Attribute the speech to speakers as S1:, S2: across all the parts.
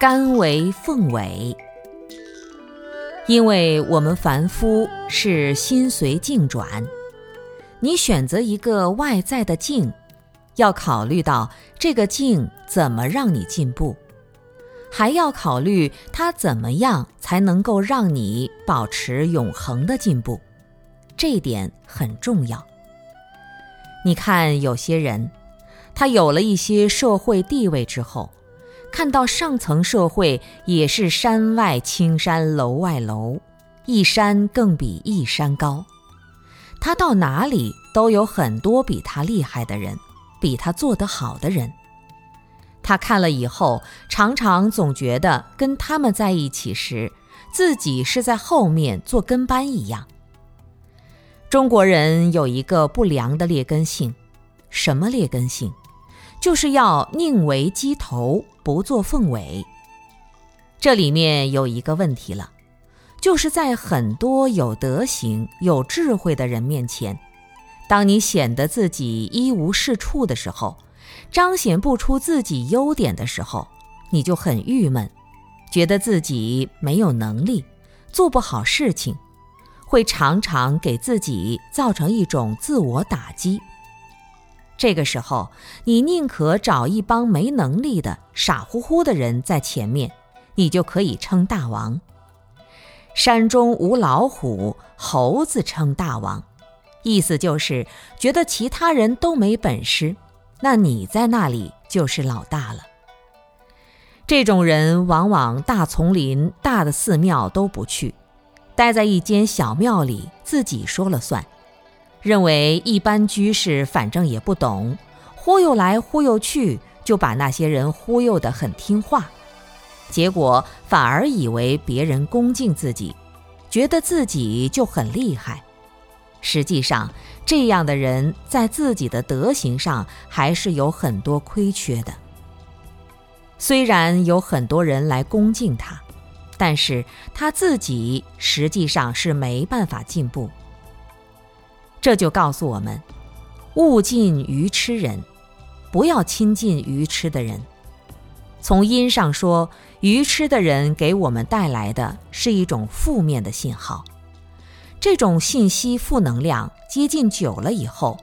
S1: 甘为凤尾。因为我们凡夫是心随境转，你选择一个外在的境，要考虑到这个境怎么让你进步，还要考虑它怎么样才能够让你保持永恒的进步，这一点很重要。你看有些人，他有了一些社会地位之后。看到上层社会也是山外青山楼外楼，一山更比一山高。他到哪里都有很多比他厉害的人，比他做得好的人。他看了以后，常常总觉得跟他们在一起时，自己是在后面做跟班一样。中国人有一个不良的劣根性，什么劣根性？就是要宁为鸡头，不做凤尾。这里面有一个问题了，就是在很多有德行、有智慧的人面前，当你显得自己一无是处的时候，彰显不出自己优点的时候，你就很郁闷，觉得自己没有能力，做不好事情，会常常给自己造成一种自我打击。这个时候，你宁可找一帮没能力的、傻乎乎的人在前面，你就可以称大王。山中无老虎，猴子称大王，意思就是觉得其他人都没本事，那你在那里就是老大了。这种人往往大丛林、大的寺庙都不去，待在一间小庙里，自己说了算。认为一般居士反正也不懂，忽悠来忽悠去，就把那些人忽悠得很听话，结果反而以为别人恭敬自己，觉得自己就很厉害。实际上，这样的人在自己的德行上还是有很多亏缺的。虽然有很多人来恭敬他，但是他自己实际上是没办法进步。这就告诉我们，勿近愚痴人，不要亲近愚痴的人。从因上说，愚痴的人给我们带来的是一种负面的信号。这种信息负能量接近久了以后，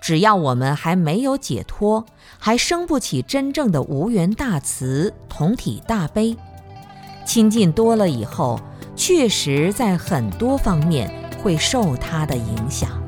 S1: 只要我们还没有解脱，还生不起真正的无缘大慈、同体大悲，亲近多了以后，确实在很多方面会受它的影响。